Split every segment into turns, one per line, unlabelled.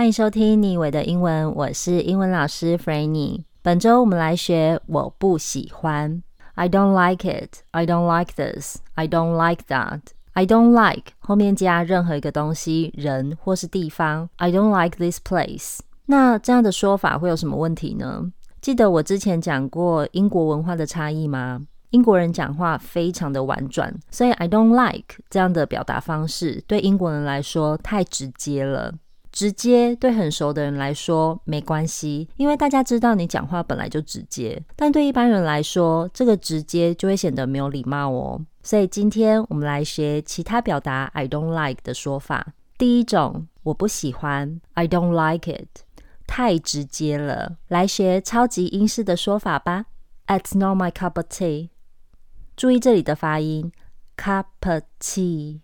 欢迎收听你以为的英文，我是英文老师 Franny。本周我们来学我不喜欢，I don't like it, I don't like this, I don't like that. I don't like 后面加任何一个东西、人或是地方。I don't like this place。那这样的说法会有什么问题呢？记得我之前讲过英国文化的差异吗？英国人讲话非常的婉转，所以 I don't like 这样的表达方式对英国人来说太直接了。直接对很熟的人来说没关系，因为大家知道你讲话本来就直接。但对一般人来说，这个直接就会显得没有礼貌哦。所以今天我们来学其他表达 I don't like 的说法。第一种，我不喜欢，I don't like it，太直接了。来学超级英式的说法吧。It's not my cup of tea。注意这里的发音，cup of tea。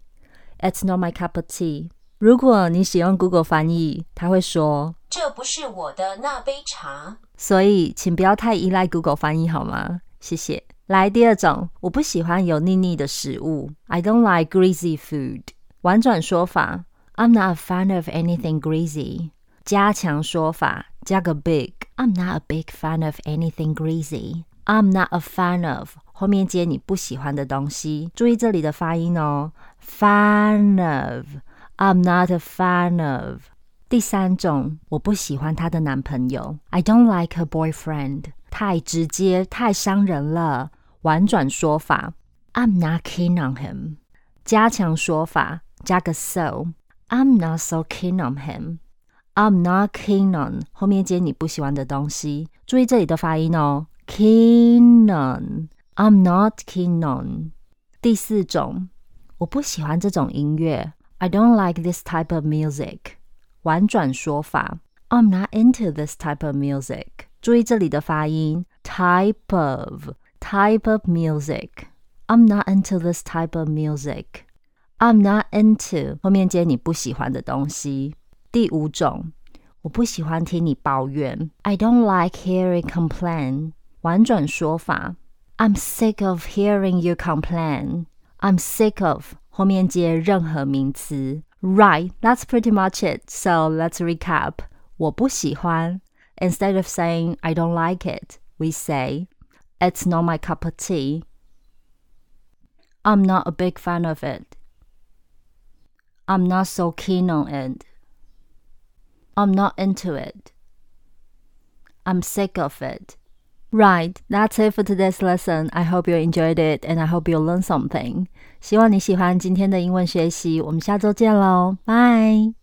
It's not my cup of tea。如果你使用 Google 翻译，它会说：“
这不是我的那杯茶。”
所以，请不要太依赖 Google 翻译好吗？谢谢。来，第二种，我不喜欢油腻腻的食物。I don't like greasy food。婉转说法：I'm not a fan of anything greasy。加强说法：加个 big。I'm not a big fan of anything greasy。I'm not a fan of 后面接你不喜欢的东西。注意这里的发音哦，fan of。I'm not a fan of。第三种，我不喜欢她的男朋友。I don't like her boyfriend。太直接，太伤人了。婉转说法，I'm not keen on him。加强说法，加个 so。I'm not so keen on him。I'm not keen on 后面接你不喜欢的东西。注意这里的发音哦，keen on。I'm not keen on。第四种，我不喜欢这种音乐。I don't like this type of music。婉转说法，I'm not into this type of music。注意这里的发音，type of type of music。I'm not into this type of music。I'm not into 后面接你不喜欢的东西。第五种，我不喜欢听你抱怨。I don't like hearing complain。婉转说法，I'm sick of hearing you complain。I'm sick of 后面接任何名词，Right, that's pretty much it. So let's recap. 我不喜欢。Instead of saying I don't like it, we say It's not my cup of tea. I'm not a big fan of it. I'm not so keen on it. I'm not into it. I'm sick of it. Right, that's it for today's lesson. I hope you enjoyed it and I hope you learned something. 希望你喜欢今天的英文学习。我们下周见喽，拜。